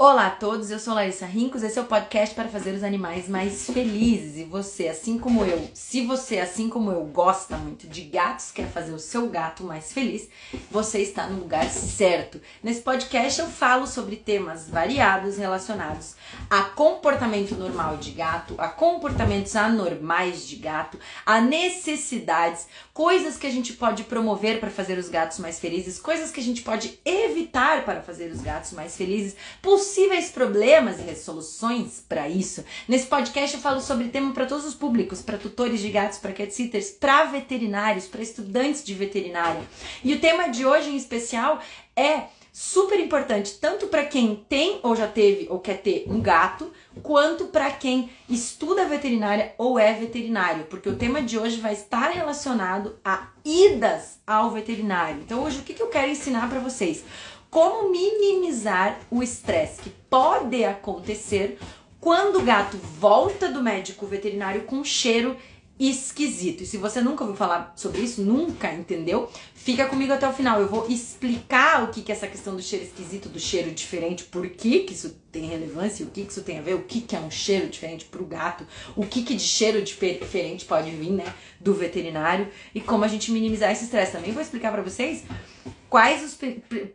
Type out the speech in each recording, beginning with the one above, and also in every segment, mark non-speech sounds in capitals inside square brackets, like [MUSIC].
Olá a todos, eu sou Larissa Rincos, esse é o podcast para fazer os animais mais felizes. E você, assim como eu, se você, assim como eu, gosta muito de gatos, quer fazer o seu gato mais feliz, você está no lugar certo. Nesse podcast eu falo sobre temas variados relacionados a comportamento normal de gato, a comportamentos anormais de gato, a necessidades, coisas que a gente pode promover para fazer os gatos mais felizes, coisas que a gente pode evitar para fazer os gatos mais felizes, possíveis problemas e resoluções para isso. Nesse podcast eu falo sobre tema para todos os públicos, para tutores de gatos, para cat sitters, para veterinários, para estudantes de veterinária. E o tema de hoje em especial é super importante tanto para quem tem ou já teve ou quer ter um gato, quanto para quem estuda veterinária ou é veterinário, porque o tema de hoje vai estar relacionado a idas ao veterinário. Então hoje o que, eu quero ensinar para vocês? como minimizar o estresse que pode acontecer quando o gato volta do médico veterinário com cheiro esquisito. E se você nunca ouviu falar sobre isso, nunca entendeu, fica comigo até o final. Eu vou explicar o que, que é essa questão do cheiro esquisito, do cheiro diferente, por que, que isso tem relevância, o que, que isso tem a ver, o que, que é um cheiro diferente para o gato, o que, que de cheiro diferente pode vir, né, do veterinário e como a gente minimizar esse estresse. Também vou explicar para vocês quais os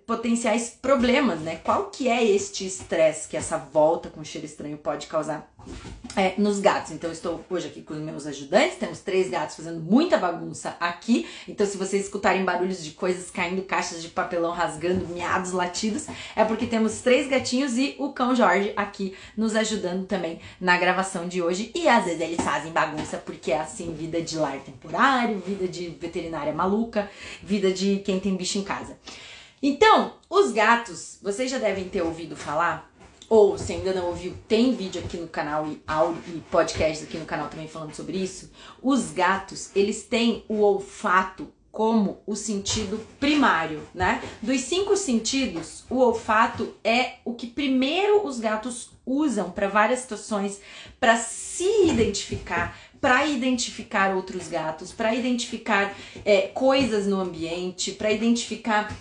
potenciais problemas, né? Qual que é este estresse que essa volta com cheiro estranho pode causar é, nos gatos. Então, estou hoje aqui com os meus ajudantes, temos três gatos fazendo muita bagunça aqui. Então, se vocês escutarem barulhos de coisas caindo, caixas de papelão rasgando, miados, latidos, é porque temos três gatinhos e o cão Jorge aqui nos ajudando também na gravação de hoje. E às vezes eles fazem bagunça porque é assim, vida de lar temporário, vida de veterinária maluca, vida de quem tem bicho em casa. Então, os gatos, vocês já devem ter ouvido falar ou se ainda não ouviu, tem vídeo aqui no canal e áudio e podcast aqui no canal também falando sobre isso. Os gatos, eles têm o olfato como o sentido primário, né? Dos cinco sentidos, o olfato é o que primeiro os gatos usam para várias situações, para se identificar, para identificar outros gatos, para identificar é, coisas no ambiente, para identificar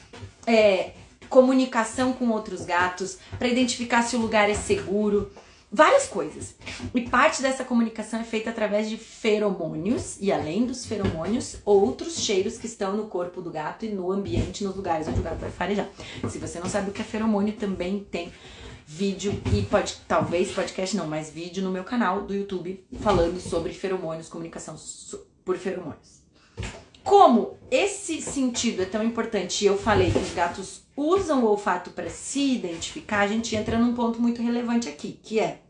é, comunicação com outros gatos, para identificar se o lugar é seguro, várias coisas. E parte dessa comunicação é feita através de feromônios e além dos feromônios, outros cheiros que estão no corpo do gato e no ambiente, nos lugares onde o gato vai farejar. Se você não sabe o que é feromônio, também tem vídeo e pode, talvez podcast não, mas vídeo no meu canal do YouTube falando sobre feromônios, comunicação por feromônios. Como esse sentido é tão importante e eu falei que os gatos usam o olfato para se identificar, a gente entra num ponto muito relevante aqui, que é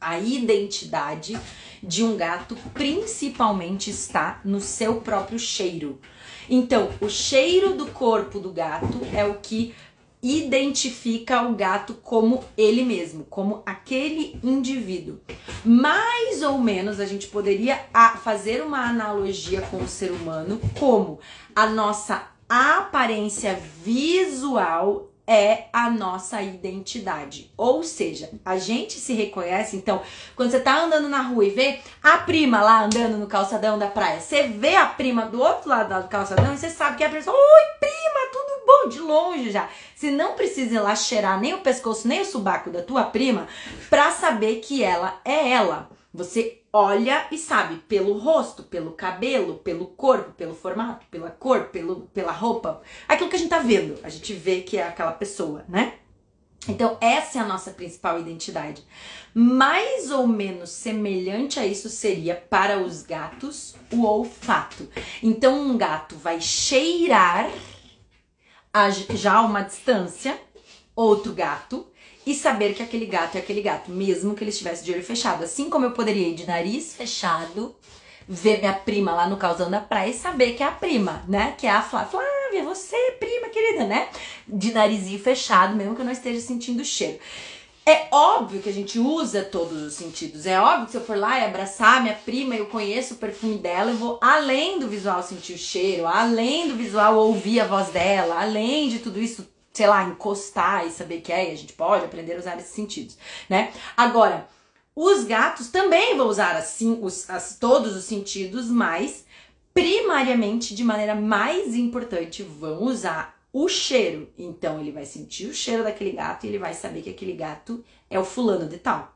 a identidade de um gato principalmente está no seu próprio cheiro. Então, o cheiro do corpo do gato é o que identifica o gato como ele mesmo, como aquele indivíduo. Mais ou menos a gente poderia fazer uma analogia com o ser humano, como a nossa aparência visual é a nossa identidade. Ou seja, a gente se reconhece, então, quando você tá andando na rua e vê a prima lá andando no calçadão da praia, você vê a prima do outro lado do calçadão e você sabe que é a pessoa, oi prima, tudo bom? De longe já. Você não precisa ir lá cheirar nem o pescoço, nem o subaco da tua prima pra saber que ela é ela. Você olha e sabe pelo rosto, pelo cabelo, pelo corpo, pelo formato, pela cor, pelo, pela roupa, aquilo que a gente tá vendo, a gente vê que é aquela pessoa, né? Então, essa é a nossa principal identidade. Mais ou menos semelhante a isso seria para os gatos o olfato. Então, um gato vai cheirar a, já a uma distância outro gato e saber que aquele gato é aquele gato, mesmo que ele estivesse de olho fechado. Assim como eu poderia ir de nariz fechado, ver minha prima lá no calzão da praia e saber que é a prima, né? Que é a Flávia. Flávia, você, prima querida, né? De narizinho fechado, mesmo que eu não esteja sentindo cheiro. É óbvio que a gente usa todos os sentidos. É óbvio que se eu for lá e abraçar minha prima, eu conheço o perfume dela, eu vou além do visual sentir o cheiro, além do visual ouvir a voz dela, além de tudo isso sei lá, encostar e saber que é, e a gente pode aprender a usar esses sentidos, né? Agora, os gatos também vão usar assim os, as, todos os sentidos, mas primariamente, de maneira mais importante, vão usar o cheiro. Então ele vai sentir o cheiro daquele gato e ele vai saber que aquele gato é o fulano de tal.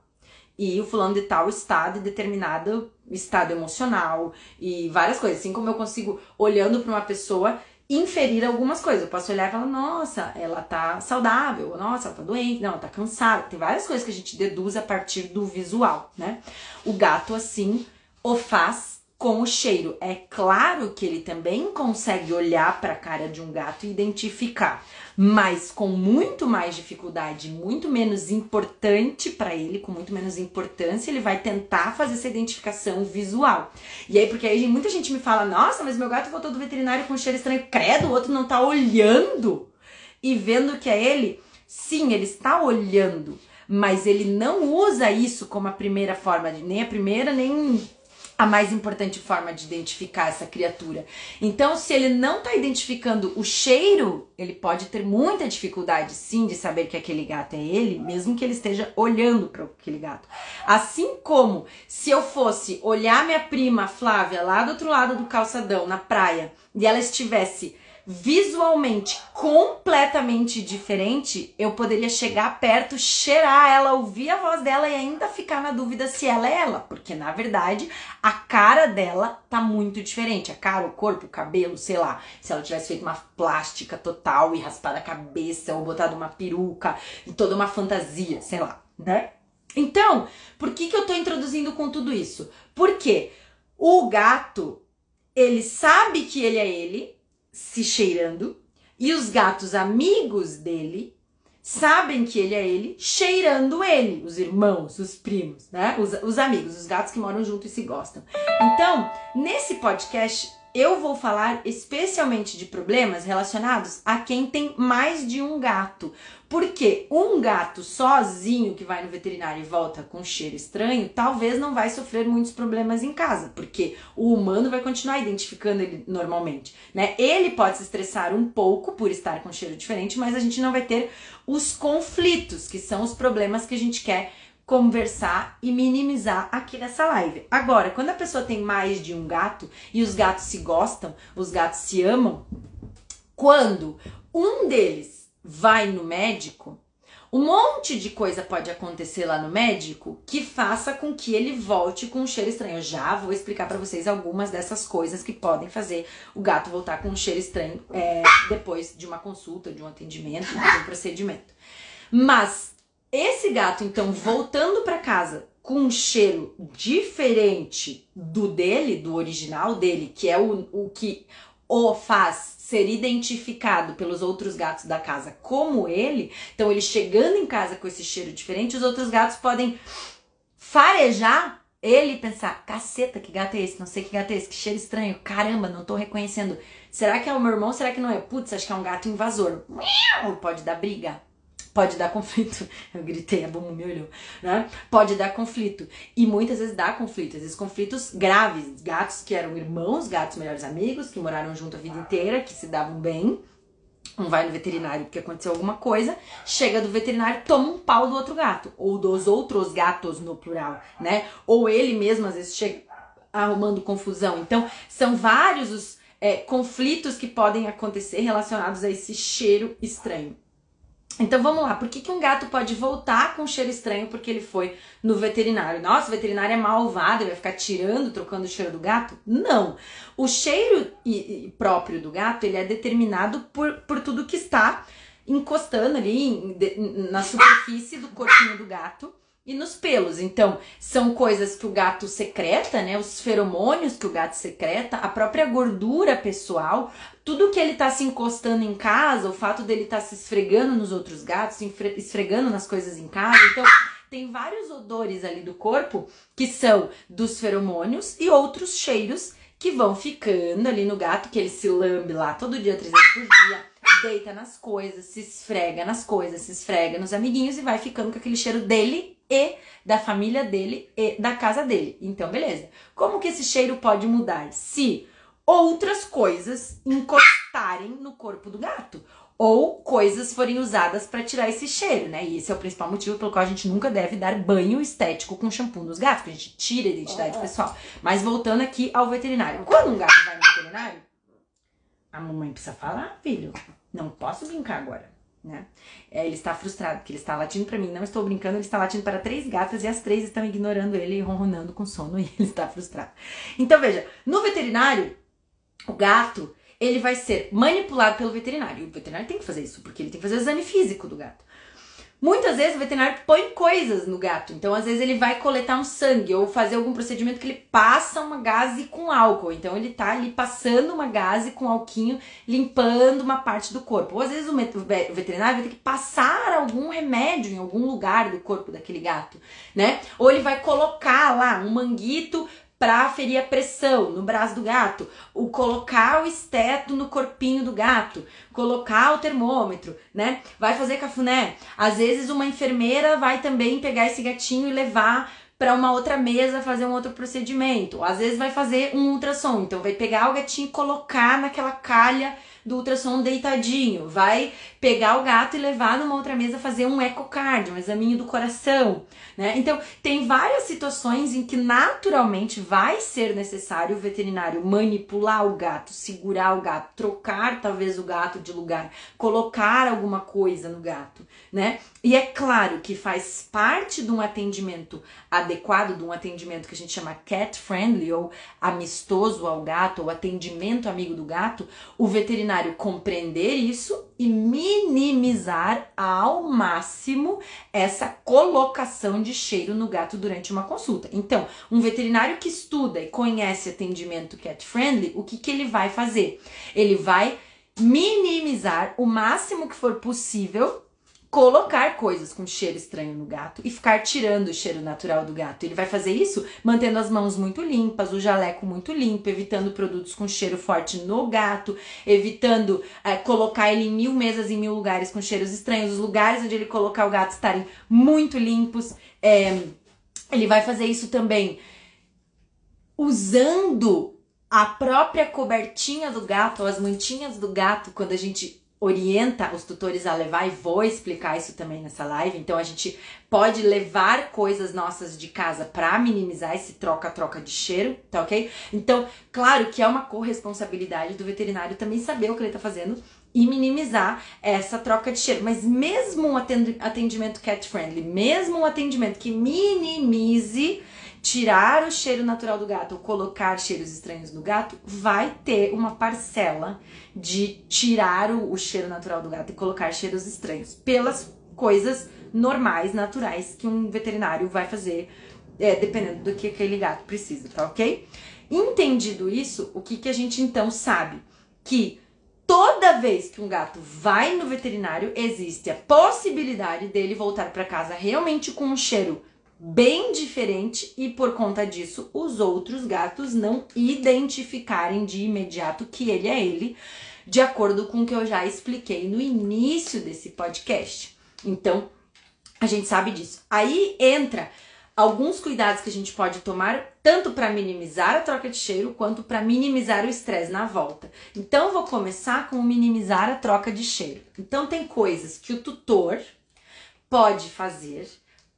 E o fulano de tal está de determinado estado emocional e várias coisas. Assim como eu consigo, olhando para uma pessoa, inferir algumas coisas. Eu posso olhar e falar, nossa, ela tá saudável, nossa, ela tá doente, não, ela tá cansada. Tem várias coisas que a gente deduz a partir do visual, né? O gato, assim, o faz com o cheiro. É claro que ele também consegue olhar para a cara de um gato e identificar, mas com muito mais dificuldade, muito menos importante para ele, com muito menos importância, ele vai tentar fazer essa identificação visual. E aí, porque aí muita gente me fala: "Nossa, mas meu gato voltou do veterinário com cheiro estranho". Credo, o outro não tá olhando e vendo que é ele. Sim, ele está olhando, mas ele não usa isso como a primeira forma de nem a primeira nem a mais importante forma de identificar essa criatura. Então, se ele não está identificando o cheiro, ele pode ter muita dificuldade, sim, de saber que aquele gato é ele, mesmo que ele esteja olhando para aquele gato. Assim como se eu fosse olhar minha prima Flávia lá do outro lado do calçadão, na praia, e ela estivesse visualmente completamente diferente, eu poderia chegar perto, cheirar ela, ouvir a voz dela e ainda ficar na dúvida se ela é ela, porque na verdade a cara dela tá muito diferente, a cara, o corpo, o cabelo, sei lá, se ela tivesse feito uma plástica total e raspado a cabeça ou botado uma peruca e toda uma fantasia, sei lá, né? Então, por que que eu tô introduzindo com tudo isso? Porque o gato, ele sabe que ele é ele, se cheirando e os gatos amigos dele sabem que ele é ele, cheirando ele, os irmãos, os primos, né? Os, os amigos, os gatos que moram junto e se gostam. Então, nesse podcast, eu vou falar especialmente de problemas relacionados a quem tem mais de um gato. Porque um gato sozinho que vai no veterinário e volta com cheiro estranho, talvez não vai sofrer muitos problemas em casa, porque o humano vai continuar identificando ele normalmente, né? Ele pode se estressar um pouco por estar com cheiro diferente, mas a gente não vai ter os conflitos, que são os problemas que a gente quer conversar e minimizar aqui nessa live. Agora, quando a pessoa tem mais de um gato e os gatos se gostam, os gatos se amam, quando um deles vai no médico, um monte de coisa pode acontecer lá no médico que faça com que ele volte com um cheiro estranho. Eu já vou explicar para vocês algumas dessas coisas que podem fazer o gato voltar com um cheiro estranho é, depois de uma consulta, de um atendimento, de um procedimento. Mas esse gato, então, voltando para casa com um cheiro diferente do dele, do original dele, que é o, o que o faz ser identificado pelos outros gatos da casa como ele, então ele chegando em casa com esse cheiro diferente, os outros gatos podem farejar ele pensar, caceta, que gato é esse? Não sei que gato é esse, que cheiro estranho, caramba, não tô reconhecendo. Será que é o meu irmão? Será que não é? Putz, acho que é um gato invasor. Pode dar briga pode dar conflito. [LAUGHS] Eu gritei, a Bumu me olhou, né? Pode dar conflito. E muitas vezes dá conflito, às vezes conflitos graves. Gatos que eram irmãos, gatos melhores amigos, que moraram junto a vida inteira, que se davam bem. Um vai no veterinário porque aconteceu alguma coisa, chega do veterinário, toma um pau do outro gato, ou dos outros gatos no plural, né? Ou ele mesmo às vezes chega arrumando confusão. Então, são vários os é, conflitos que podem acontecer relacionados a esse cheiro estranho. Então vamos lá, por que, que um gato pode voltar com cheiro estranho porque ele foi no veterinário? Nossa, o veterinário é malvado, ele vai ficar tirando, trocando o cheiro do gato? Não. O cheiro próprio do gato, ele é determinado por, por tudo que está encostando ali na superfície do corpinho do gato e nos pelos. Então, são coisas que o gato secreta, né? Os feromônios que o gato secreta, a própria gordura pessoal, tudo que ele tá se encostando em casa, o fato dele tá se esfregando nos outros gatos, se esfregando nas coisas em casa. Então, tem vários odores ali do corpo que são dos feromônios e outros cheiros que vão ficando ali no gato, que ele se lambe lá todo dia, três vezes por dia, deita nas coisas, se esfrega nas coisas, se esfrega nos amiguinhos e vai ficando com aquele cheiro dele e da família dele e da casa dele. Então, beleza. Como que esse cheiro pode mudar? Se outras coisas encostarem no corpo do gato ou coisas forem usadas para tirar esse cheiro, né? E esse é o principal motivo pelo qual a gente nunca deve dar banho estético com shampoo nos gatos, porque a gente tira a identidade pessoal. Mas voltando aqui ao veterinário. Quando um gato vai no veterinário, a mamãe precisa falar, filho. Não posso brincar agora, né? É, ele está frustrado, porque ele está latindo para mim, não estou brincando, ele está latindo para três gatas e as três estão ignorando ele e ronronando com sono e [LAUGHS] ele está frustrado. Então veja, no veterinário, o gato, ele vai ser manipulado pelo veterinário. E o veterinário tem que fazer isso, porque ele tem que fazer o exame físico do gato. Muitas vezes o veterinário põe coisas no gato. Então, às vezes, ele vai coletar um sangue ou fazer algum procedimento que ele passa uma gase com álcool. Então, ele tá ali passando uma gase com alquinho, limpando uma parte do corpo. Ou às vezes o veterinário vai ter que passar algum remédio em algum lugar do corpo daquele gato, né? Ou ele vai colocar lá um manguito para ferir a pressão no braço do gato, o colocar o esteto no corpinho do gato, colocar o termômetro, né? Vai fazer cafuné. Às vezes uma enfermeira vai também pegar esse gatinho e levar para uma outra mesa fazer um outro procedimento. Às vezes vai fazer um ultrassom, então vai pegar o gatinho e colocar naquela calha do ultrassom deitadinho, vai pegar o gato e levar numa outra mesa fazer um ecocardio, um examinho do coração, né? Então, tem várias situações em que naturalmente vai ser necessário o veterinário manipular o gato, segurar o gato, trocar talvez o gato de lugar, colocar alguma coisa no gato, né? E é claro que faz parte de um atendimento adequado, de um atendimento que a gente chama cat friendly ou amistoso ao gato, ou atendimento amigo do gato, o veterinário compreender isso e minimizar ao máximo essa colocação de cheiro no gato durante uma consulta. Então, um veterinário que estuda e conhece atendimento cat friendly, o que, que ele vai fazer? Ele vai minimizar o máximo que for possível colocar coisas com cheiro estranho no gato e ficar tirando o cheiro natural do gato. Ele vai fazer isso mantendo as mãos muito limpas, o jaleco muito limpo, evitando produtos com cheiro forte no gato, evitando é, colocar ele em mil mesas em mil lugares com cheiros estranhos, os lugares onde ele colocar o gato estarem muito limpos. É, ele vai fazer isso também usando a própria cobertinha do gato, ou as mantinhas do gato, quando a gente orienta os tutores a levar, e vou explicar isso também nessa live. Então a gente pode levar coisas nossas de casa para minimizar esse troca-troca de cheiro, tá ok? Então, claro que é uma corresponsabilidade do veterinário também saber o que ele tá fazendo e minimizar essa troca de cheiro. Mas mesmo um atendimento cat friendly, mesmo um atendimento que minimize tirar o cheiro natural do gato ou colocar cheiros estranhos no gato, vai ter uma parcela de tirar o, o cheiro natural do gato e colocar cheiros estranhos pelas coisas normais, naturais que um veterinário vai fazer, é, dependendo do que aquele gato precisa, tá ok? Entendido isso, o que, que a gente então sabe? Que toda vez que um gato vai no veterinário, existe a possibilidade dele voltar para casa realmente com um cheiro bem diferente e por conta disso os outros gatos não identificarem de imediato que ele é ele, de acordo com o que eu já expliquei no início desse podcast. Então, a gente sabe disso. Aí entra alguns cuidados que a gente pode tomar tanto para minimizar a troca de cheiro quanto para minimizar o estresse na volta. Então, vou começar com minimizar a troca de cheiro. Então, tem coisas que o tutor pode fazer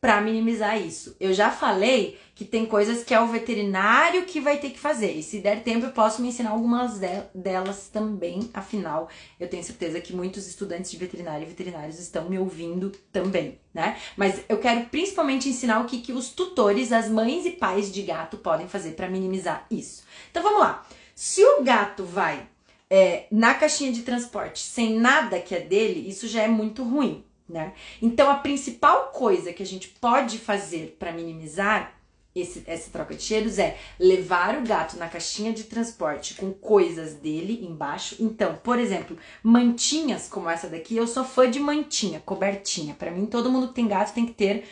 para minimizar isso. Eu já falei que tem coisas que é o veterinário que vai ter que fazer. E se der tempo, eu posso me ensinar algumas delas também. Afinal, eu tenho certeza que muitos estudantes de veterinário e veterinários estão me ouvindo também, né? Mas eu quero principalmente ensinar o que, que os tutores, as mães e pais de gato podem fazer para minimizar isso. Então vamos lá. Se o gato vai é, na caixinha de transporte sem nada que é dele, isso já é muito ruim né? Então a principal coisa que a gente pode fazer para minimizar esse, essa troca de cheiros é levar o gato na caixinha de transporte com coisas dele embaixo. Então, por exemplo, mantinhas como essa daqui, eu sou fã de mantinha, cobertinha. Para mim, todo mundo que tem gato tem que ter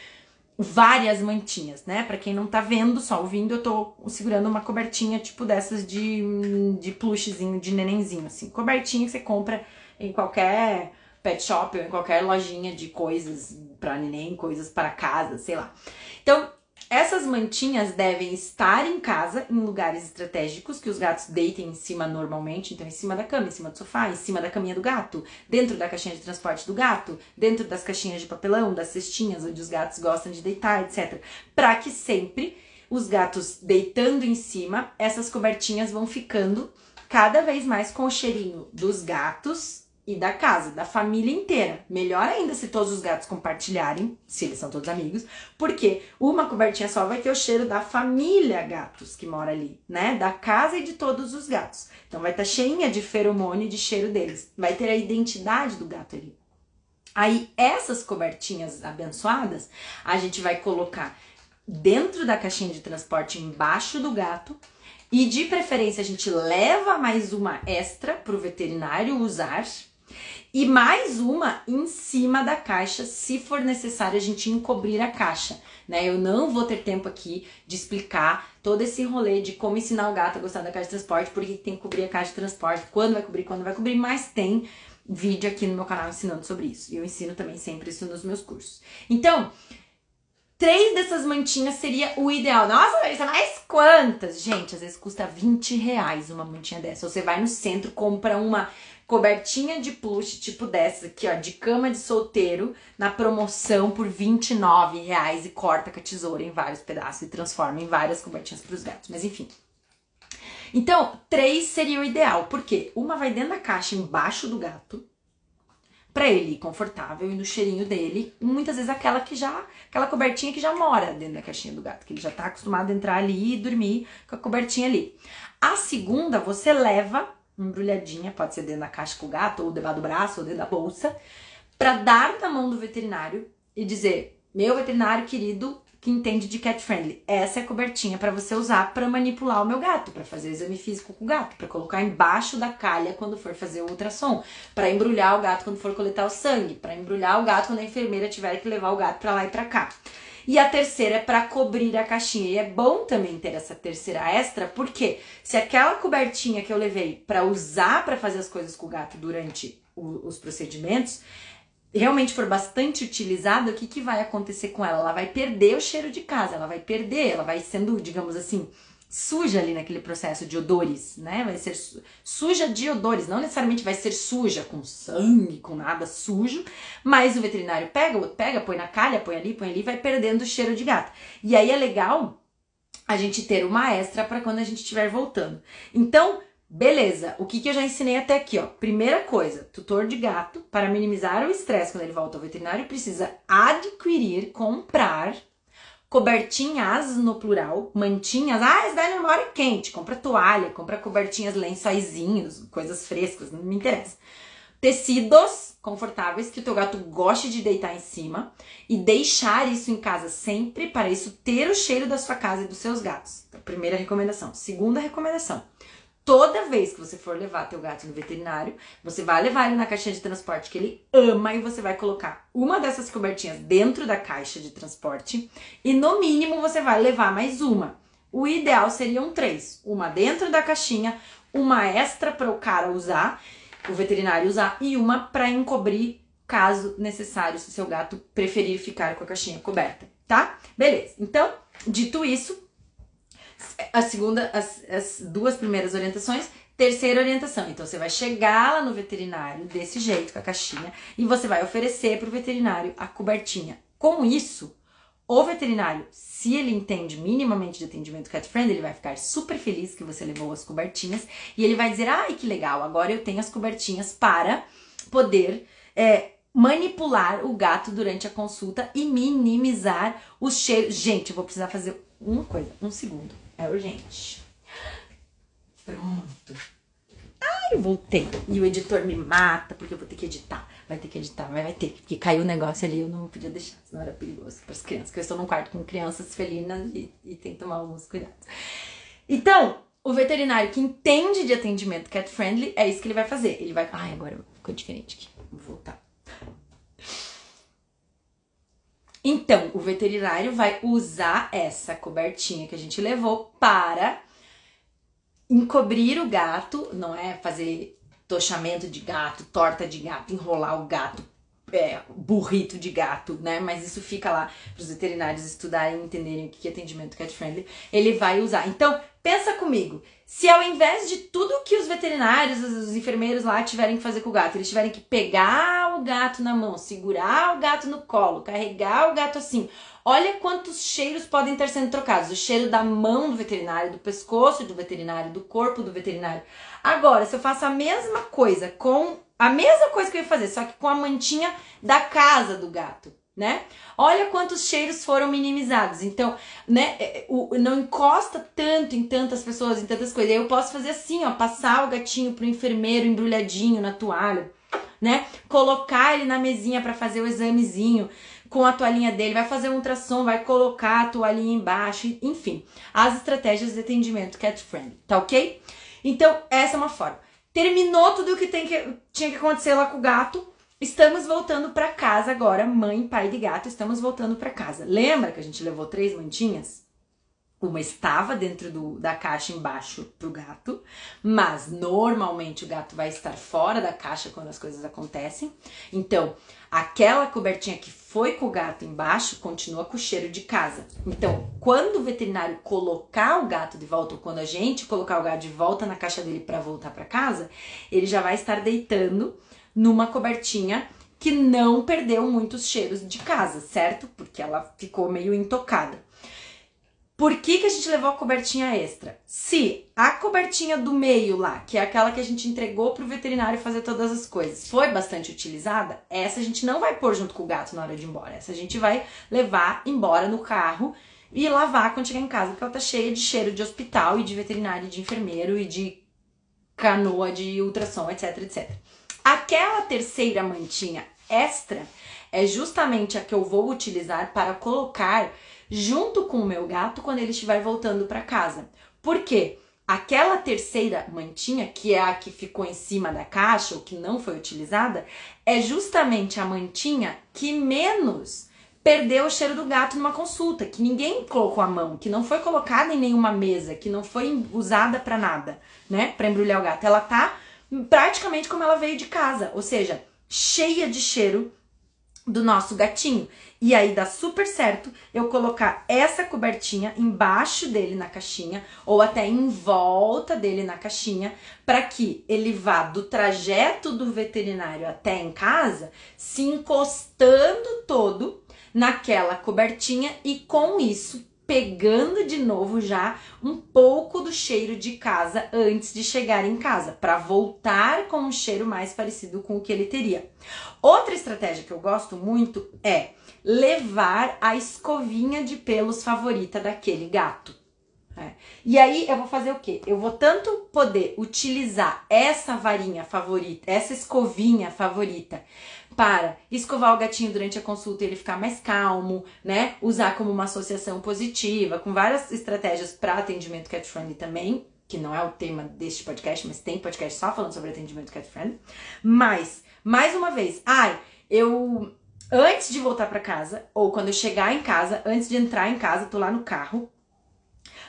várias mantinhas, né? Para quem não tá vendo, só ouvindo, eu tô segurando uma cobertinha tipo dessas de, de plushzinho, de nenenzinho, assim. Cobertinha que você compra em qualquer pet shop ou em qualquer lojinha de coisas para neném, coisas para casa, sei lá. Então, essas mantinhas devem estar em casa, em lugares estratégicos que os gatos deitem em cima normalmente, então em cima da cama, em cima do sofá, em cima da caminha do gato, dentro da caixinha de transporte do gato, dentro das caixinhas de papelão, das cestinhas onde os gatos gostam de deitar, etc. Para que sempre os gatos deitando em cima, essas cobertinhas vão ficando cada vez mais com o cheirinho dos gatos e da casa, da família inteira. Melhor ainda se todos os gatos compartilharem, se eles são todos amigos, porque uma cobertinha só vai ter o cheiro da família gatos que mora ali, né? Da casa e de todos os gatos. Então vai estar tá cheinha de feromônio e de cheiro deles. Vai ter a identidade do gato ali. Aí essas cobertinhas abençoadas, a gente vai colocar dentro da caixinha de transporte embaixo do gato e de preferência a gente leva mais uma extra para o veterinário usar e mais uma em cima da caixa, se for necessário a gente encobrir a caixa, né? Eu não vou ter tempo aqui de explicar todo esse rolê de como ensinar o gato a gostar da caixa de transporte, porque tem que cobrir a caixa de transporte, quando vai cobrir, quando vai cobrir, mas tem vídeo aqui no meu canal ensinando sobre isso. E eu ensino também sempre isso nos meus cursos. Então, três dessas mantinhas seria o ideal. Nossa, Larissa, mais quantas? Gente, às vezes custa 20 reais uma mantinha dessa. Você vai no centro, compra uma cobertinha de plush, tipo dessa aqui, ó, de cama de solteiro, na promoção por 29 reais e corta com a tesoura em vários pedaços e transforma em várias cobertinhas para os gatos. Mas enfim. Então, três seria o ideal, porque uma vai dentro da caixa, embaixo do gato, para ele confortável e no cheirinho dele, muitas vezes aquela que já, aquela cobertinha que já mora dentro da caixinha do gato, que ele já tá acostumado a entrar ali e dormir com a cobertinha ali. A segunda você leva embrulhadinha, pode ser dentro da caixa com o gato, ou debaixo do braço, ou dentro da bolsa, para dar na mão do veterinário e dizer: "Meu veterinário querido, que entende de cat friendly. Essa é a cobertinha para você usar para manipular o meu gato, para fazer exame físico com o gato, para colocar embaixo da calha quando for fazer o ultrassom, para embrulhar o gato quando for coletar o sangue, para embrulhar o gato quando a enfermeira tiver que levar o gato para lá e para cá. E a terceira é para cobrir a caixinha. E é bom também ter essa terceira extra, porque se aquela cobertinha que eu levei para usar para fazer as coisas com o gato durante o, os procedimentos, realmente for bastante utilizada, o que, que vai acontecer com ela? Ela vai perder o cheiro de casa, ela vai perder, ela vai sendo, digamos assim, suja ali naquele processo de odores, né? Vai ser suja de odores, não necessariamente vai ser suja com sangue, com nada sujo, mas o veterinário pega, pega, põe na calha, põe ali, põe ali, vai perdendo o cheiro de gato. E aí é legal a gente ter uma extra para quando a gente estiver voltando. Então, Beleza, o que, que eu já ensinei até aqui, ó? Primeira coisa, tutor de gato, para minimizar o estresse quando ele volta ao veterinário, precisa adquirir, comprar cobertinhas no plural, mantinhas. Ah, esse daí não é quente. Compra toalha, compra cobertinhas, lençóizinhos, coisas frescas, não me interessa. Tecidos confortáveis que o teu gato goste de deitar em cima e deixar isso em casa sempre para isso ter o cheiro da sua casa e dos seus gatos. Então, primeira recomendação. Segunda recomendação Toda vez que você for levar teu gato no veterinário, você vai levar ele na caixinha de transporte que ele ama e você vai colocar uma dessas cobertinhas dentro da caixa de transporte e no mínimo você vai levar mais uma. O ideal seriam três: uma dentro da caixinha, uma extra para o cara usar, o veterinário usar e uma para encobrir caso necessário, se seu gato preferir ficar com a caixinha coberta, tá? Beleza. Então, dito isso, a segunda, as, as duas primeiras orientações. Terceira orientação, então você vai chegar lá no veterinário desse jeito, com a caixinha, e você vai oferecer para o veterinário a cobertinha. Com isso, o veterinário, se ele entende minimamente de atendimento cat friend, ele vai ficar super feliz que você levou as cobertinhas e ele vai dizer: ai que legal, agora eu tenho as cobertinhas para poder é, manipular o gato durante a consulta e minimizar os cheiros. Gente, eu vou precisar fazer uma coisa, um segundo. É urgente. Pronto. Ai, voltei. E o editor me mata porque eu vou ter que editar. Vai ter que editar, mas vai ter. Porque caiu o negócio ali eu não podia deixar, senão era perigoso para as crianças. Porque eu estou num quarto com crianças felinas e, e tem que tomar alguns cuidados. Então, o veterinário que entende de atendimento cat friendly, é isso que ele vai fazer. Ele vai. Ai, agora ficou diferente aqui. Vou voltar. Então, o veterinário vai usar essa cobertinha que a gente levou para encobrir o gato, não é fazer tochamento de gato, torta de gato, enrolar o gato, é, burrito de gato, né? Mas isso fica lá para os veterinários estudarem e entenderem o que é atendimento cat friendly. Ele vai usar. Então, Pensa comigo, se ao invés de tudo que os veterinários, os enfermeiros lá tiverem que fazer com o gato, eles tiverem que pegar o gato na mão, segurar o gato no colo, carregar o gato assim, olha quantos cheiros podem estar sendo trocados. O cheiro da mão do veterinário, do pescoço do veterinário, do corpo do veterinário. Agora, se eu faço a mesma coisa com a mesma coisa que eu ia fazer, só que com a mantinha da casa do gato né? Olha quantos cheiros foram minimizados. Então, né, é, o, não encosta tanto em tantas pessoas, em tantas coisas. Aí eu posso fazer assim, ó, passar o gatinho pro enfermeiro embrulhadinho na toalha, né? Colocar ele na mesinha para fazer o examezinho com a toalhinha dele, vai fazer um ultrassom, vai colocar a toalhinha embaixo, enfim. As estratégias de atendimento cat friendly, tá OK? Então, essa é uma forma. Terminou tudo o que, tem que tinha que acontecer lá com o gato Estamos voltando para casa agora, mãe, pai de gato, estamos voltando para casa. Lembra que a gente levou três mantinhas? Uma estava dentro do, da caixa embaixo pro gato, mas normalmente o gato vai estar fora da caixa quando as coisas acontecem. Então, aquela cobertinha que foi com o gato embaixo continua com o cheiro de casa. Então, quando o veterinário colocar o gato de volta, ou quando a gente colocar o gato de volta na caixa dele para voltar para casa, ele já vai estar deitando numa cobertinha que não perdeu muitos cheiros de casa, certo? Porque ela ficou meio intocada. Por que, que a gente levou a cobertinha extra? Se a cobertinha do meio lá, que é aquela que a gente entregou pro veterinário fazer todas as coisas, foi bastante utilizada, essa a gente não vai pôr junto com o gato na hora de ir embora. Essa a gente vai levar embora no carro e lavar quando chegar em casa, porque ela tá cheia de cheiro de hospital e de veterinário, e de enfermeiro e de canoa de ultrassom, etc, etc. Aquela terceira mantinha extra é justamente a que eu vou utilizar para colocar junto com o meu gato quando ele estiver voltando para casa. Por quê? Aquela terceira mantinha, que é a que ficou em cima da caixa ou que não foi utilizada, é justamente a mantinha que menos perdeu o cheiro do gato numa consulta, que ninguém colocou a mão, que não foi colocada em nenhuma mesa, que não foi usada para nada, né, para embrulhar o gato. Ela tá praticamente como ela veio de casa, ou seja, cheia de cheiro do nosso gatinho. E aí dá super certo eu colocar essa cobertinha embaixo dele na caixinha ou até em volta dele na caixinha, para que ele vá do trajeto do veterinário até em casa, se encostando todo naquela cobertinha e com isso pegando de novo já um pouco do cheiro de casa antes de chegar em casa, para voltar com um cheiro mais parecido com o que ele teria. Outra estratégia que eu gosto muito é levar a escovinha de pelos favorita daquele gato. É. E aí eu vou fazer o quê? Eu vou tanto poder utilizar essa varinha favorita, essa escovinha favorita para escovar o gatinho durante a consulta e ele ficar mais calmo, né? Usar como uma associação positiva, com várias estratégias para atendimento cat friendly também, que não é o tema deste podcast, mas tem podcast só falando sobre atendimento cat friendly. Mas, mais uma vez, ai, eu antes de voltar para casa ou quando eu chegar em casa, antes de entrar em casa, tô lá no carro,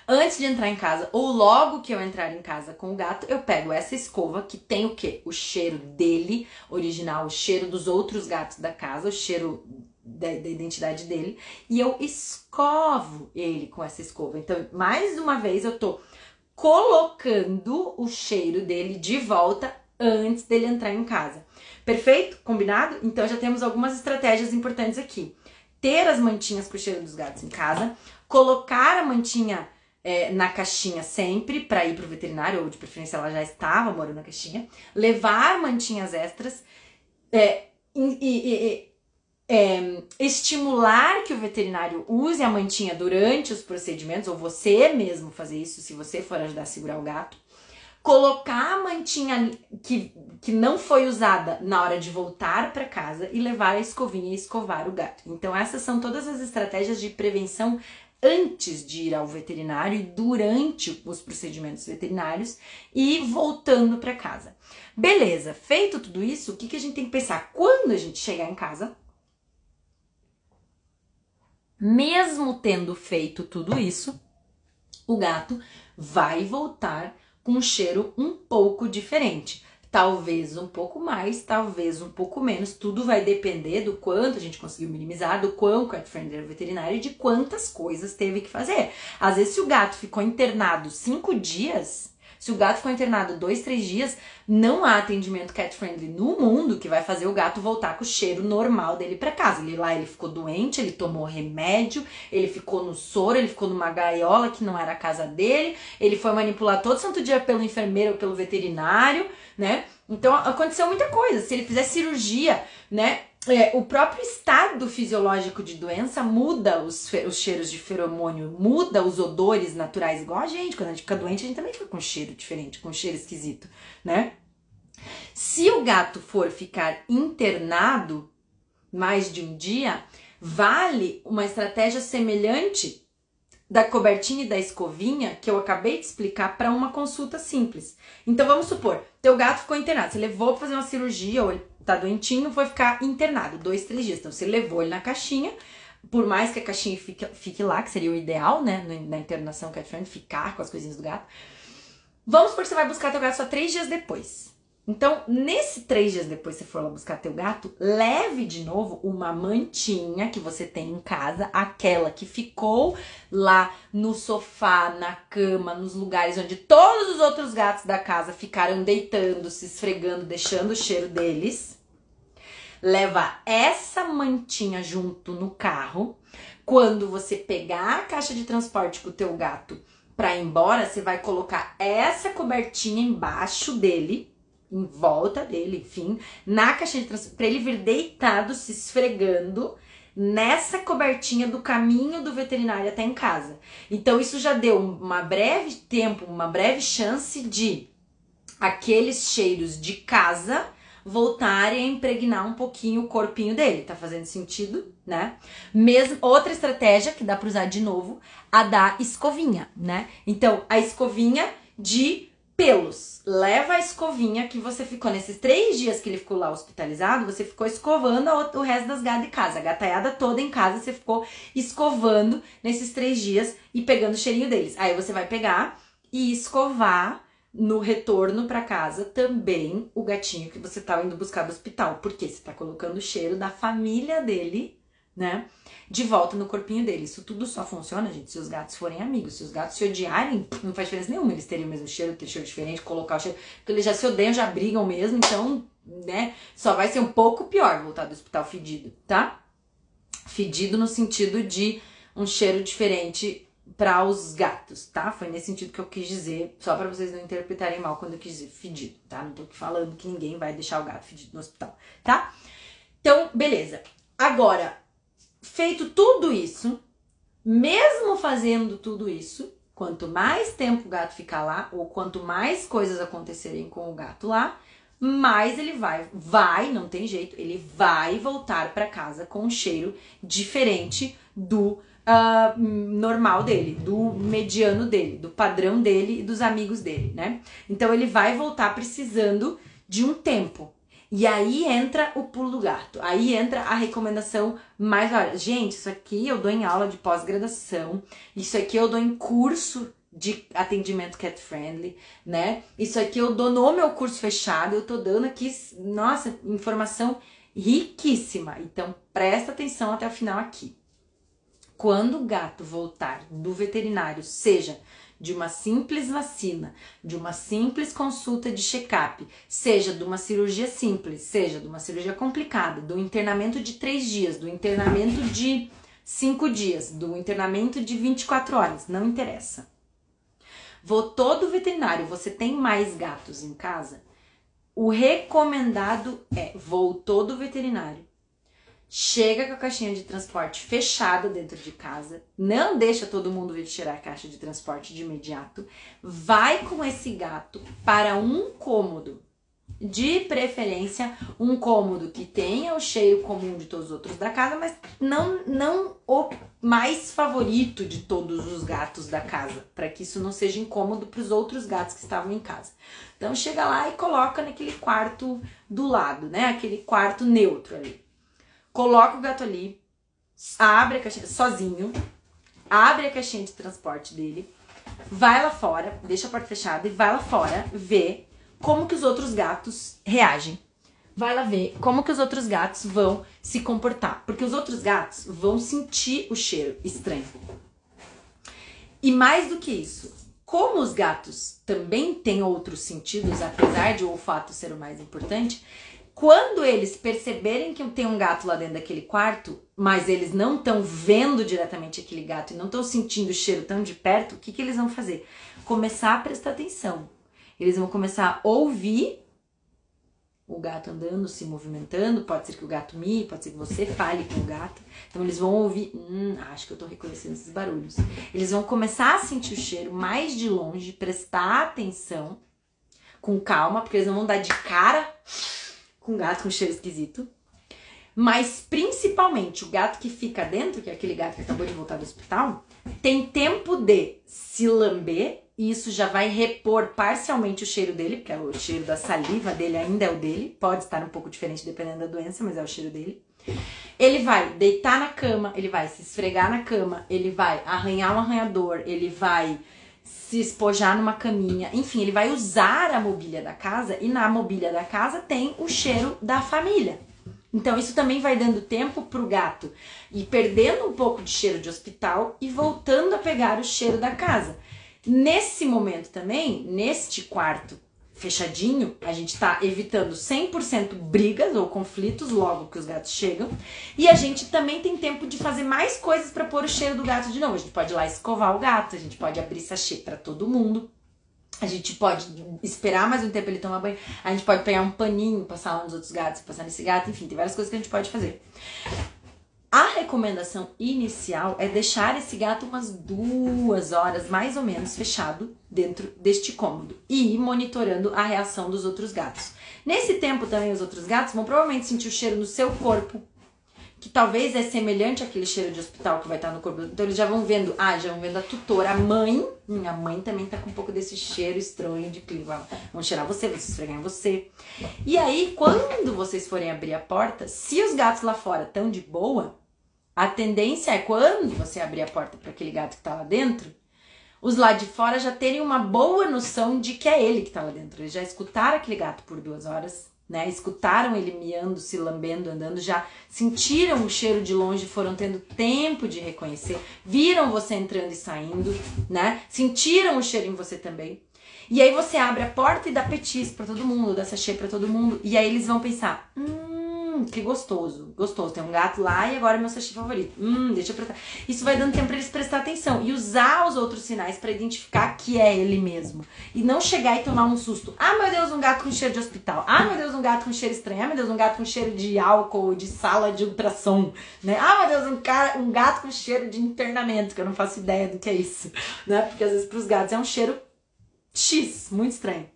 Antes de entrar em casa, ou logo que eu entrar em casa com o gato, eu pego essa escova que tem o quê? O cheiro dele, original, o cheiro dos outros gatos da casa, o cheiro da, da, identidade dele, e eu escovo ele com essa escova. Então, mais uma vez, eu tô colocando o cheiro dele de volta antes dele entrar em casa. Perfeito? Combinado? Então já temos algumas estratégias importantes aqui. Ter as mantinhas com o cheiro dos gatos em casa, colocar a mantinha é, na caixinha sempre para ir pro veterinário, ou de preferência ela já estava morando na caixinha, levar mantinhas extras é, e, e, e é, estimular que o veterinário use a mantinha durante os procedimentos, ou você mesmo fazer isso, se você for ajudar a segurar o gato. Colocar a mantinha que, que não foi usada na hora de voltar para casa e levar a escovinha e escovar o gato. Então, essas são todas as estratégias de prevenção antes de ir ao veterinário e durante os procedimentos veterinários e voltando para casa. Beleza, feito tudo isso, o que, que a gente tem que pensar? Quando a gente chegar em casa, mesmo tendo feito tudo isso, o gato vai voltar com um cheiro um pouco diferente. Talvez um pouco mais, talvez um pouco menos. Tudo vai depender do quanto a gente conseguiu minimizar, do quão cat friendly era o veterinário e de quantas coisas teve que fazer. Às vezes, se o gato ficou internado cinco dias, se o gato ficou internado dois, três dias, não há atendimento cat friendly no mundo que vai fazer o gato voltar com o cheiro normal dele para casa. Ele lá ele ficou doente, ele tomou remédio, ele ficou no soro, ele ficou numa gaiola que não era a casa dele, ele foi manipular todo santo dia pelo enfermeiro ou pelo veterinário, né? Então aconteceu muita coisa. Se ele fizer cirurgia, né? É, o próprio estado fisiológico de doença muda os, os cheiros de feromônio, muda os odores naturais, igual a gente. Quando a gente fica doente, a gente também fica com cheiro diferente, com cheiro esquisito, né? Se o gato for ficar internado mais de um dia, vale uma estratégia semelhante da cobertinha e da escovinha que eu acabei de explicar para uma consulta simples. Então vamos supor, teu gato ficou internado, você levou para fazer uma cirurgia ou ele tá doentinho, foi ficar internado dois, três dias. Então você levou ele na caixinha, por mais que a caixinha fique, fique lá, que seria o ideal, né, na internação cat friend, ficar com as coisinhas do gato. Vamos supor que você vai buscar teu gato só três dias depois. Então, nesse três dias depois que você for lá buscar teu gato, leve de novo uma mantinha que você tem em casa, aquela que ficou lá no sofá, na cama, nos lugares onde todos os outros gatos da casa ficaram deitando, se esfregando, deixando o cheiro deles. Leva essa mantinha junto no carro. Quando você pegar a caixa de transporte com o teu gato para ir embora, você vai colocar essa cobertinha embaixo dele em volta dele, enfim, na caixinha de transporte, pra ele vir deitado, se esfregando nessa cobertinha do caminho do veterinário até em casa. Então isso já deu uma breve tempo, uma breve chance de aqueles cheiros de casa voltarem a impregnar um pouquinho o corpinho dele. Tá fazendo sentido, né? Mesmo outra estratégia que dá para usar de novo, a da escovinha, né? Então, a escovinha de pelos. Leva a escovinha que você ficou nesses três dias que ele ficou lá hospitalizado, você ficou escovando o resto das gadas de casa. A gataiada toda em casa, você ficou escovando nesses três dias e pegando o cheirinho deles. Aí você vai pegar e escovar no retorno para casa também o gatinho que você estava indo buscar do hospital. Porque você tá colocando o cheiro da família dele, né? De volta no corpinho dele. Isso tudo só funciona, gente, se os gatos forem amigos. Se os gatos se odiarem, não faz diferença nenhuma. Eles teriam o mesmo cheiro, ter cheiro diferente, colocar o cheiro. Porque eles já se odeiam, já brigam mesmo, então, né? Só vai ser um pouco pior voltar do hospital fedido, tá? Fedido no sentido de um cheiro diferente para os gatos, tá? Foi nesse sentido que eu quis dizer, só para vocês não interpretarem mal quando eu quis dizer fedido, tá? Não tô falando que ninguém vai deixar o gato fedido no hospital, tá? Então, beleza. Agora, feito tudo isso, mesmo fazendo tudo isso, quanto mais tempo o gato ficar lá, ou quanto mais coisas acontecerem com o gato lá, mais ele vai, vai, não tem jeito, ele vai voltar para casa com um cheiro diferente do uh, normal dele, do mediano dele, do padrão dele e dos amigos dele, né? Então ele vai voltar precisando de um tempo. E aí entra o pulo do gato. Aí entra a recomendação mais. Olha, gente, isso aqui eu dou em aula de pós-graduação. Isso aqui eu dou em curso de atendimento cat friendly, né? Isso aqui eu dou no meu curso fechado. Eu tô dando aqui, nossa, informação riquíssima. Então presta atenção até o final aqui. Quando o gato voltar do veterinário, seja de uma simples vacina, de uma simples consulta de check-up, seja de uma cirurgia simples, seja de uma cirurgia complicada, do internamento de três dias, do internamento de cinco dias, do internamento de 24 horas, não interessa. Vou todo veterinário, você tem mais gatos em casa? O recomendado é voltou do veterinário, chega com a caixinha de transporte fechada dentro de casa, não deixa todo mundo vir tirar a caixa de transporte de imediato, vai com esse gato para um cômodo. De preferência, um cômodo que tenha o cheiro comum de todos os outros da casa, mas não, não o mais favorito de todos os gatos da casa, para que isso não seja incômodo para os outros gatos que estavam em casa. Então chega lá e coloca naquele quarto do lado, né? Aquele quarto neutro ali coloca o gato ali, abre a caixinha sozinho, abre a caixinha de transporte dele, vai lá fora, deixa a porta fechada e vai lá fora ver como que os outros gatos reagem. Vai lá ver como que os outros gatos vão se comportar, porque os outros gatos vão sentir o cheiro estranho. E mais do que isso, como os gatos também têm outros sentidos, apesar de o olfato ser o mais importante, quando eles perceberem que tem um gato lá dentro daquele quarto, mas eles não estão vendo diretamente aquele gato e não estão sentindo o cheiro tão de perto, o que, que eles vão fazer? Começar a prestar atenção. Eles vão começar a ouvir o gato andando, se movimentando. Pode ser que o gato mie, pode ser que você fale com o gato. Então eles vão ouvir, hum, acho que eu tô reconhecendo esses barulhos. Eles vão começar a sentir o cheiro mais de longe, prestar atenção com calma, porque eles não vão dar de cara com gato com cheiro esquisito. Mas principalmente o gato que fica dentro, que é aquele gato que acabou de voltar do hospital, tem tempo de se lamber e isso já vai repor parcialmente o cheiro dele, porque é o cheiro da saliva dele ainda é o dele, pode estar um pouco diferente dependendo da doença, mas é o cheiro dele. Ele vai deitar na cama, ele vai se esfregar na cama, ele vai arranhar um arranhador, ele vai se espojar numa caminha, enfim, ele vai usar a mobília da casa e na mobília da casa tem o cheiro da família. Então isso também vai dando tempo pro gato e perdendo um pouco de cheiro de hospital e voltando a pegar o cheiro da casa. Nesse momento também, neste quarto fechadinho, a gente tá evitando 100% brigas ou conflitos logo que os gatos chegam. E a gente também tem tempo de fazer mais coisas para pôr o cheiro do gato de novo. A gente pode ir lá escovar o gato, a gente pode abrir sachê para todo mundo. A gente pode esperar mais um tempo ele tomar banho. A gente pode pegar um paninho, passar lá nos outros gatos, passar nesse gato, enfim, tem várias coisas que a gente pode fazer. A recomendação inicial é deixar esse gato umas duas horas, mais ou menos, fechado dentro deste cômodo e ir monitorando a reação dos outros gatos. Nesse tempo também os outros gatos vão provavelmente sentir o cheiro no seu corpo, que talvez é semelhante àquele cheiro de hospital que vai estar no corpo. Então eles já vão vendo, ah, já vão vendo a tutora, a mãe, minha mãe também tá com um pouco desse cheiro estranho de clima. Vão cheirar você, vão se esfregar em você. E aí, quando vocês forem abrir a porta, se os gatos lá fora estão de boa, a tendência é quando você abrir a porta para aquele gato que está lá dentro, os lá de fora já terem uma boa noção de que é ele que está lá dentro. Eles já escutaram aquele gato por duas horas, né? Escutaram ele miando, se lambendo, andando, já sentiram o cheiro de longe, foram tendo tempo de reconhecer, viram você entrando e saindo, né? Sentiram o cheiro em você também. E aí você abre a porta e dá petis para todo mundo, dá sachê para todo mundo, e aí eles vão pensar: "Hum, Hum, que gostoso, gostoso. Tem um gato lá e agora é meu sushi favorito. Hum, deixa eu prestar. Isso vai dando tempo pra eles prestar atenção e usar os outros sinais para identificar que é ele mesmo. E não chegar e tomar um susto. Ah, meu Deus, um gato com cheiro de hospital. Ah, meu Deus, um gato com cheiro estranho. Ah, meu Deus, um gato com cheiro de álcool, de sala de ultrassom. Né? Ah, meu Deus, um, cara, um gato com cheiro de internamento, que eu não faço ideia do que é isso. Né? Porque às vezes pros gatos é um cheiro X, muito estranho.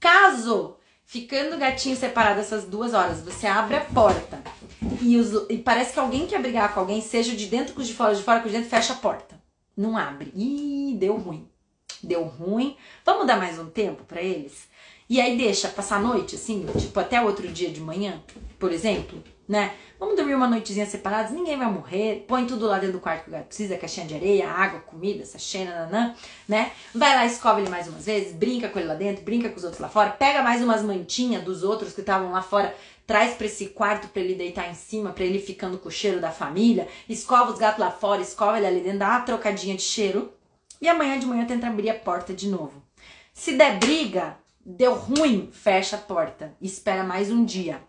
Caso ficando gatinho separado essas duas horas, você abre a porta e, os, e parece que alguém quer brigar com alguém, seja de dentro com os de fora, de fora com os de dentro, fecha a porta. Não abre. Ih, deu ruim. Deu ruim. Vamos dar mais um tempo para eles? E aí deixa passar a noite, assim, tipo até outro dia de manhã, por exemplo, né? Vamos dormir uma noitezinha separados, ninguém vai morrer. Põe tudo lá dentro do quarto que o gato precisa, caixinha de areia, água, comida, sachê, nananã, né? Vai lá, escova ele mais umas vezes, brinca com ele lá dentro, brinca com os outros lá fora, pega mais umas mantinhas dos outros que estavam lá fora, traz para esse quarto para ele deitar em cima, para ele ficando com o cheiro da família, escova os gatos lá fora, escova ele ali dentro, dá uma trocadinha de cheiro e amanhã de manhã tenta abrir a porta de novo. Se der briga, deu ruim, fecha a porta, espera mais um dia.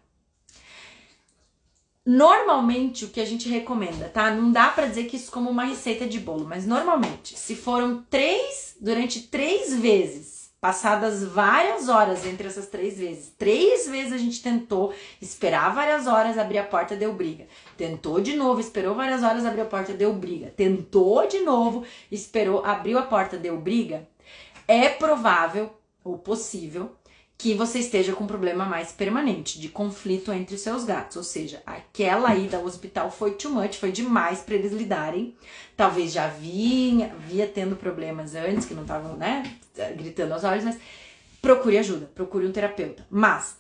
Normalmente o que a gente recomenda, tá? Não dá para dizer que isso como uma receita de bolo, mas normalmente, se foram três, durante três vezes, passadas várias horas entre essas três vezes, três vezes a gente tentou esperar várias horas, abrir a porta, deu briga. Tentou de novo, esperou várias horas, abriu a porta, deu briga. Tentou de novo, esperou, abriu a porta, deu briga. É provável ou possível que você esteja com um problema mais permanente de conflito entre os seus gatos, ou seja, aquela ida ao hospital foi too much, foi demais para eles lidarem. Talvez já vinha, via tendo problemas antes que não estavam, né, gritando aos olhos, mas procure ajuda, procure um terapeuta. Mas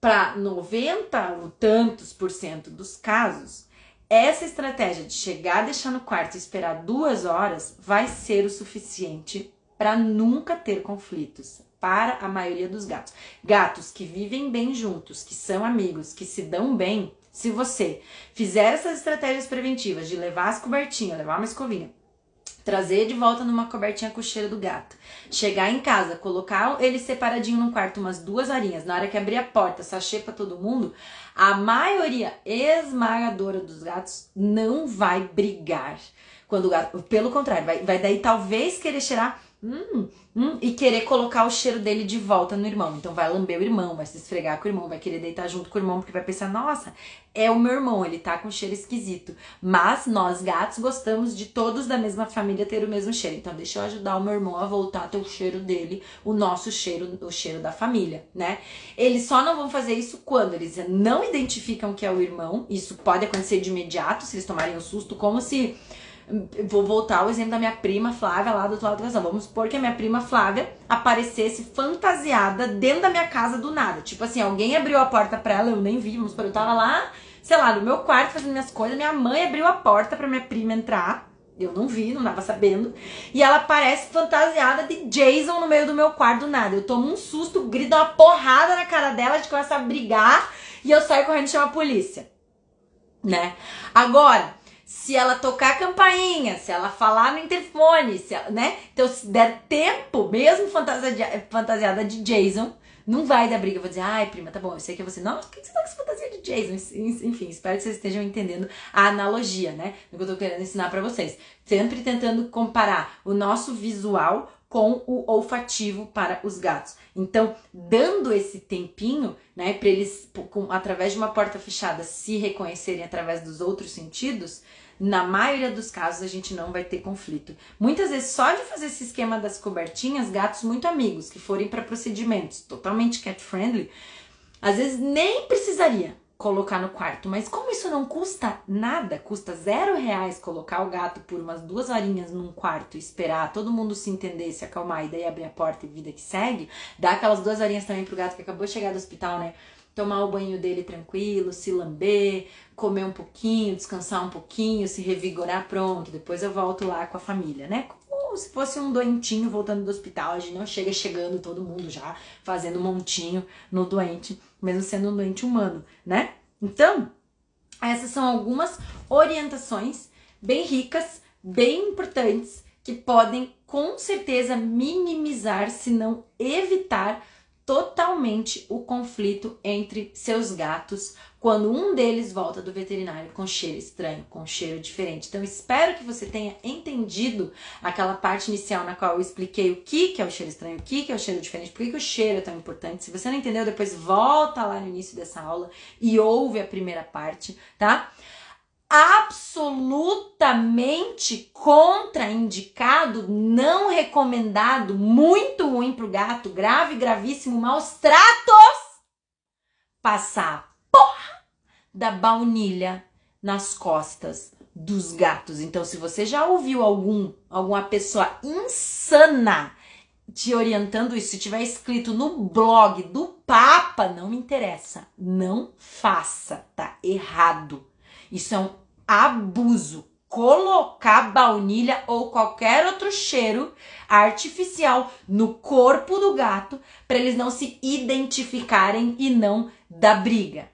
para 90 ou tantos por cento dos casos, essa estratégia de chegar, deixar no quarto e esperar duas horas vai ser o suficiente para nunca ter conflitos, para a maioria dos gatos. Gatos que vivem bem juntos, que são amigos, que se dão bem, se você fizer essas estratégias preventivas de levar as cobertinhas, levar uma escovinha, trazer de volta numa cobertinha com o cheiro do gato, chegar em casa, colocar ele separadinho num quarto umas duas horinhas, na hora que abrir a porta, sachê pra todo mundo, a maioria esmagadora dos gatos não vai brigar. Quando o gato, pelo contrário, vai, vai daí talvez querer cheirar Hum, hum, e querer colocar o cheiro dele de volta no irmão. Então vai lamber o irmão, vai se esfregar com o irmão, vai querer deitar junto com o irmão, porque vai pensar, nossa, é o meu irmão, ele tá com cheiro esquisito. Mas nós gatos gostamos de todos da mesma família ter o mesmo cheiro. Então deixa eu ajudar o meu irmão a voltar a ter o cheiro dele, o nosso cheiro, o cheiro da família, né? Eles só não vão fazer isso quando eles não identificam que é o irmão. Isso pode acontecer de imediato, se eles tomarem um susto, como se Vou voltar ao exemplo da minha prima Flávia lá do outro lado do casal. Vamos supor que a minha prima Flávia aparecesse fantasiada dentro da minha casa do nada. Tipo assim, alguém abriu a porta pra ela, eu nem vi. Vamos supor, eu tava lá, sei lá, no meu quarto fazendo minhas coisas. Minha mãe abriu a porta pra minha prima entrar. Eu não vi, não tava sabendo. E ela aparece fantasiada de Jason no meio do meu quarto do nada. Eu tomo um susto, grito uma porrada na cara dela, a gente começa a brigar e eu saio correndo e chamo a polícia. Né? Agora, se ela tocar a campainha, se ela falar no interfone, se ela, né? Então, se der tempo, mesmo fantasiada, de Jason, não vai dar briga. Eu vou dizer, ai, prima, tá bom, eu sei que é você. Não, por que você tá com essa fantasia de Jason? Enfim, espero que vocês estejam entendendo a analogia, né? Do que eu tô querendo ensinar para vocês. Sempre tentando comparar o nosso visual com o olfativo para os gatos. Então, dando esse tempinho, né, para eles, com, através de uma porta fechada, se reconhecerem através dos outros sentidos, na maioria dos casos a gente não vai ter conflito. Muitas vezes, só de fazer esse esquema das cobertinhas, gatos muito amigos que forem para procedimentos totalmente cat friendly, às vezes nem precisaria colocar no quarto. Mas como isso não custa nada, custa zero reais colocar o gato por umas duas horinhas num quarto, esperar todo mundo se entender, se acalmar e daí abrir a porta e vida que segue, dá aquelas duas horinhas também pro gato que acabou de chegar do hospital, né? Tomar o banho dele tranquilo, se lamber, comer um pouquinho, descansar um pouquinho, se revigorar, pronto. Depois eu volto lá com a família, né? Como se fosse um doentinho voltando do hospital. A gente não chega chegando todo mundo já fazendo montinho no doente, mesmo sendo um doente humano, né? Então, essas são algumas orientações bem ricas, bem importantes, que podem com certeza minimizar, se não evitar, totalmente o conflito entre seus gatos quando um deles volta do veterinário com cheiro estranho, com cheiro diferente. Então, espero que você tenha entendido aquela parte inicial na qual eu expliquei o que, que é o cheiro estranho, o que, que é o cheiro diferente, por que, que o cheiro é tão importante. Se você não entendeu, depois volta lá no início dessa aula e ouve a primeira parte, tá? Absolutamente contraindicado, não recomendado, muito ruim pro gato, grave, gravíssimo, maus tratos, passar porra da baunilha nas costas dos gatos. Então, se você já ouviu algum, alguma pessoa insana te orientando isso, se tiver escrito no blog do Papa, não me interessa. Não faça, tá errado. Isso é um abuso. Colocar baunilha ou qualquer outro cheiro artificial no corpo do gato para eles não se identificarem e não dar briga.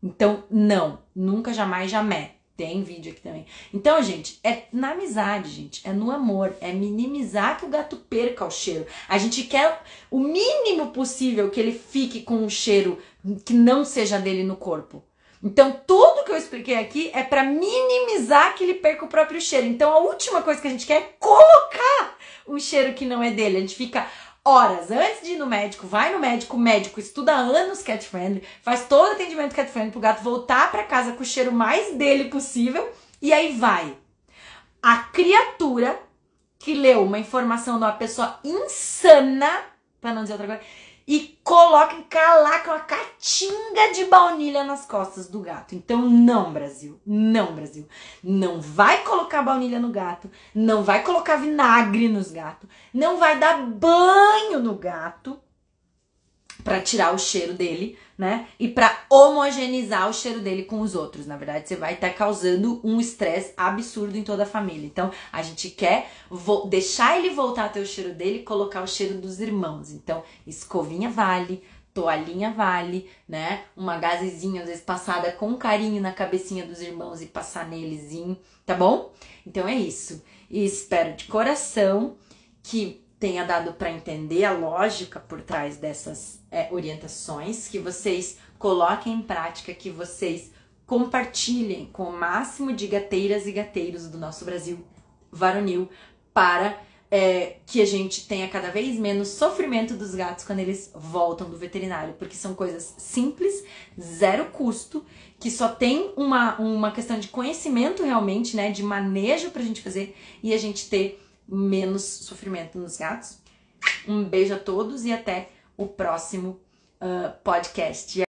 Então, não, nunca, jamais, jamais. Tem vídeo aqui também. Então, gente, é na amizade, gente. É no amor. É minimizar que o gato perca o cheiro. A gente quer o mínimo possível que ele fique com um cheiro que não seja dele no corpo. Então, tudo que eu expliquei aqui é para minimizar que ele perca o próprio cheiro. Então, a última coisa que a gente quer é colocar o cheiro que não é dele. A gente fica horas antes de ir no médico, vai no médico, o médico estuda anos cat friendly, faz todo o atendimento cat friendly pro gato voltar para casa com o cheiro mais dele possível e aí vai. A criatura que leu uma informação de uma pessoa insana, para não dizer outra coisa, e coloca, encalaca uma catinga de baunilha nas costas do gato. Então, não, Brasil. Não, Brasil. Não vai colocar baunilha no gato. Não vai colocar vinagre nos gatos. Não vai dar banho no gato. Para tirar o cheiro dele, né? E para homogeneizar o cheiro dele com os outros. Na verdade, você vai estar tá causando um estresse absurdo em toda a família. Então, a gente quer deixar ele voltar a ter o cheiro dele e colocar o cheiro dos irmãos. Então, escovinha vale, toalhinha vale, né? Uma gazezinha, às vezes passada com carinho na cabecinha dos irmãos e passar nelezinho, tá bom? Então é isso. E espero de coração que tenha dado para entender a lógica por trás dessas é, orientações, que vocês coloquem em prática, que vocês compartilhem com o máximo de gateiras e gateiros do nosso Brasil varonil para é, que a gente tenha cada vez menos sofrimento dos gatos quando eles voltam do veterinário, porque são coisas simples, zero custo, que só tem uma, uma questão de conhecimento realmente, né, de manejo pra gente fazer e a gente ter menos sofrimento nos gatos. Um beijo a todos e até o próximo uh, podcast.